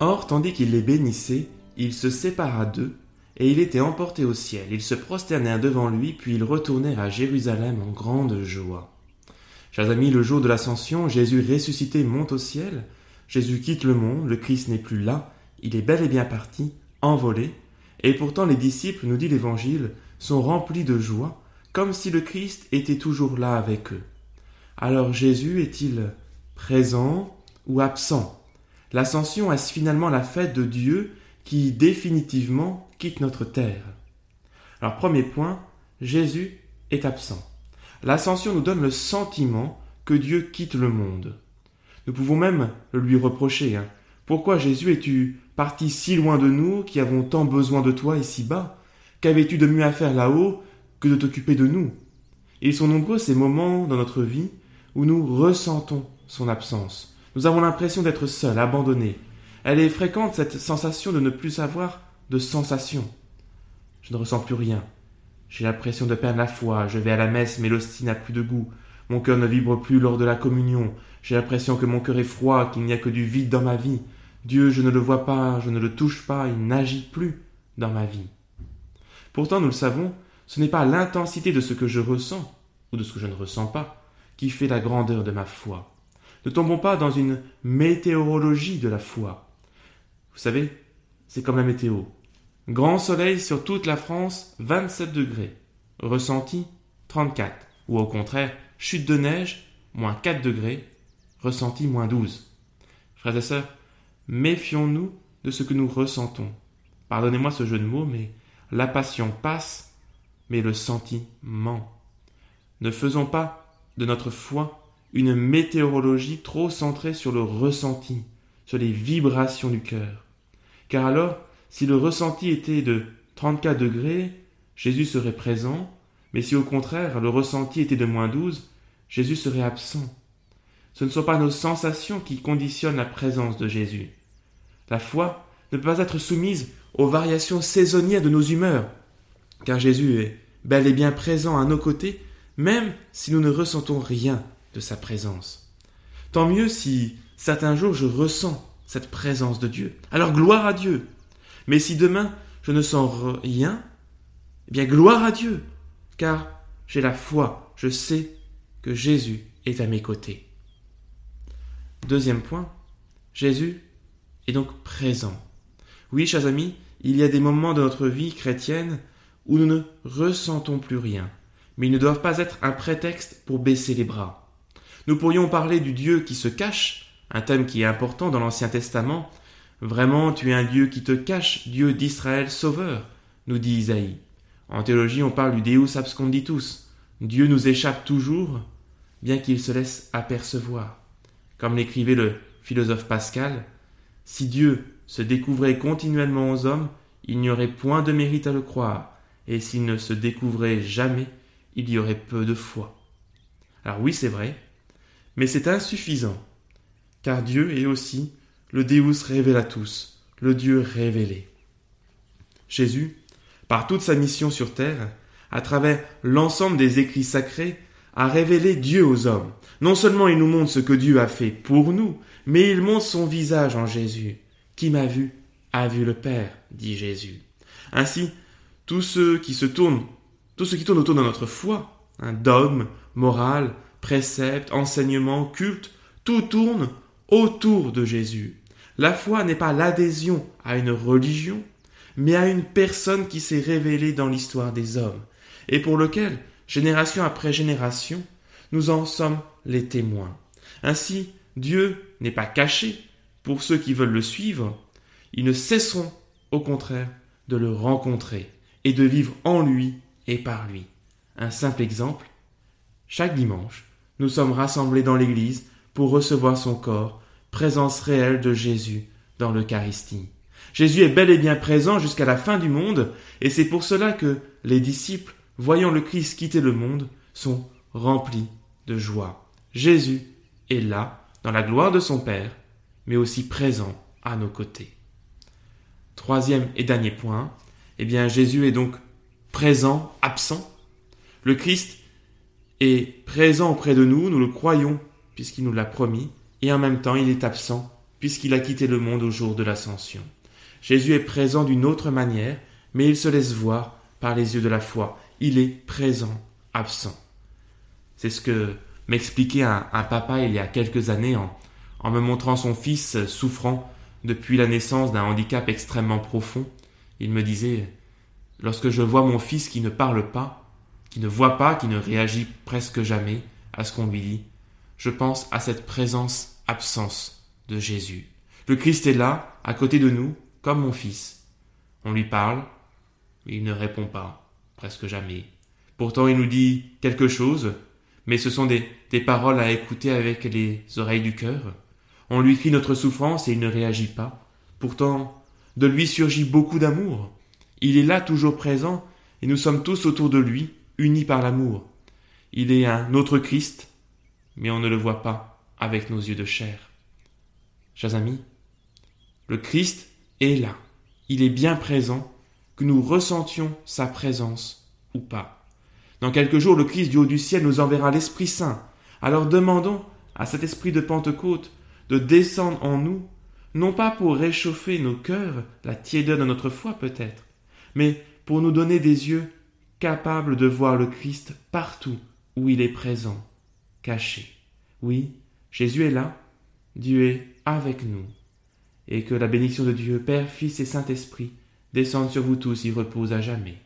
Or, tandis qu'il les bénissait, il se sépara d'eux, et il était emporté au ciel. Ils se prosternèrent devant lui, puis ils retournèrent à Jérusalem en grande joie. Chers amis, le jour de l'ascension, Jésus ressuscité monte au ciel. Jésus quitte le monde, le Christ n'est plus là, il est bel et bien parti, envolé, et pourtant les disciples, nous dit l'Évangile, sont remplis de joie, comme si le Christ était toujours là avec eux. Alors Jésus est-il présent ou absent? L'ascension est finalement la fête de Dieu qui définitivement quitte notre terre? Alors premier point, Jésus est absent. L'ascension nous donne le sentiment que Dieu quitte le monde. Nous pouvons même le lui reprocher. Hein. Pourquoi Jésus es-tu parti si loin de nous qui avons tant besoin de toi ici-bas? Qu'avais-tu de mieux à faire là-haut que de t'occuper de nous? Ils sont nombreux ces moments dans notre vie où nous ressentons son absence. Nous avons l'impression d'être seuls, abandonnés. Elle est fréquente cette sensation de ne plus avoir de sensation. Je ne ressens plus rien. J'ai l'impression de perdre la foi. Je vais à la messe, mais l'hostie n'a plus de goût. Mon cœur ne vibre plus lors de la communion. J'ai l'impression que mon cœur est froid, qu'il n'y a que du vide dans ma vie. Dieu, je ne le vois pas, je ne le touche pas, il n'agit plus dans ma vie. Pourtant, nous le savons, ce n'est pas l'intensité de ce que je ressens, ou de ce que je ne ressens pas, qui fait la grandeur de ma foi. Ne tombons pas dans une météorologie de la foi. Vous savez, c'est comme la météo. Grand soleil sur toute la France, 27 degrés. Ressenti, 34. Ou au contraire, chute de neige, moins 4 degrés. Ressenti, moins 12. Frères et sœurs, méfions-nous de ce que nous ressentons. Pardonnez-moi ce jeu de mots, mais la passion passe, mais le sentiment. Ne faisons pas de notre foi une météorologie trop centrée sur le ressenti, sur les vibrations du cœur. Car alors, si le ressenti était de 34 degrés, Jésus serait présent, mais si au contraire le ressenti était de moins 12, Jésus serait absent. Ce ne sont pas nos sensations qui conditionnent la présence de Jésus. La foi ne peut pas être soumise aux variations saisonnières de nos humeurs, car Jésus est bel et bien présent à nos côtés, même si nous ne ressentons rien de sa présence. Tant mieux si certains jours je ressens cette présence de Dieu. Alors gloire à Dieu. Mais si demain je ne sens rien, eh bien gloire à Dieu, car j'ai la foi, je sais que Jésus est à mes côtés. Deuxième point, Jésus est donc présent. Oui, chers amis, il y a des moments de notre vie chrétienne où nous ne ressentons plus rien, mais ils ne doivent pas être un prétexte pour baisser les bras. Nous pourrions parler du Dieu qui se cache, un thème qui est important dans l'Ancien Testament, Vraiment, tu es un Dieu qui te cache, Dieu d'Israël sauveur, nous dit Isaïe. En théologie, on parle du Deus absconditus. Dieu nous échappe toujours, bien qu'il se laisse apercevoir. Comme l'écrivait le philosophe Pascal, si Dieu se découvrait continuellement aux hommes, il n'y aurait point de mérite à le croire, et s'il ne se découvrait jamais, il y aurait peu de foi. Alors oui, c'est vrai, mais c'est insuffisant, car Dieu est aussi le Deus tous, le Dieu révélé. Jésus, par toute sa mission sur terre, à travers l'ensemble des écrits sacrés, a révélé Dieu aux hommes. Non seulement il nous montre ce que Dieu a fait pour nous, mais il montre son visage en Jésus. Qui m'a vu a vu le Père, dit Jésus. Ainsi, tous ceux qui se tournent, tous ceux qui tournent autour de notre foi, un dogme, morale, précepte, enseignement, culte, tout tourne autour de Jésus. La foi n'est pas l'adhésion à une religion, mais à une personne qui s'est révélée dans l'histoire des hommes, et pour lequel, génération après génération, nous en sommes les témoins. Ainsi, Dieu n'est pas caché pour ceux qui veulent le suivre, ils ne cesseront, au contraire, de le rencontrer et de vivre en lui et par lui. Un simple exemple, chaque dimanche, nous sommes rassemblés dans l'Église pour recevoir son corps présence réelle de Jésus dans l'Eucharistie. Jésus est bel et bien présent jusqu'à la fin du monde, et c'est pour cela que les disciples, voyant le Christ quitter le monde, sont remplis de joie. Jésus est là, dans la gloire de son Père, mais aussi présent à nos côtés. Troisième et dernier point, eh bien Jésus est donc présent, absent. Le Christ est présent auprès de nous, nous le croyons, puisqu'il nous l'a promis, et en même temps il est absent puisqu'il a quitté le monde au jour de l'ascension. Jésus est présent d'une autre manière, mais il se laisse voir par les yeux de la foi. Il est présent, absent. C'est ce que m'expliquait un, papa il y a quelques années en, en me montrant son fils souffrant depuis la naissance d'un handicap extrêmement profond. Il me disait Lorsque je vois mon fils qui ne parle pas, qui ne voit pas, qui ne réagit presque jamais à ce qu'on lui dit, je pense à cette présence absence de Jésus. Le Christ est là, à côté de nous, comme mon fils. On lui parle, il ne répond pas, presque jamais. Pourtant il nous dit quelque chose, mais ce sont des, des paroles à écouter avec les oreilles du cœur. On lui crie notre souffrance et il ne réagit pas. Pourtant, de lui surgit beaucoup d'amour. Il est là toujours présent, et nous sommes tous autour de lui, unis par l'amour. Il est un autre Christ, mais on ne le voit pas avec nos yeux de chair. Chers amis, le Christ est là. Il est bien présent, que nous ressentions sa présence ou pas. Dans quelques jours, le Christ du haut du ciel nous enverra l'Esprit Saint. Alors demandons à cet Esprit de Pentecôte de descendre en nous, non pas pour réchauffer nos cœurs, la tiédeur de notre foi peut-être, mais pour nous donner des yeux capables de voir le Christ partout où il est présent, caché. Oui, Jésus est là, Dieu est avec nous, et que la bénédiction de Dieu, Père, Fils et Saint-Esprit descende sur vous tous y repose à jamais.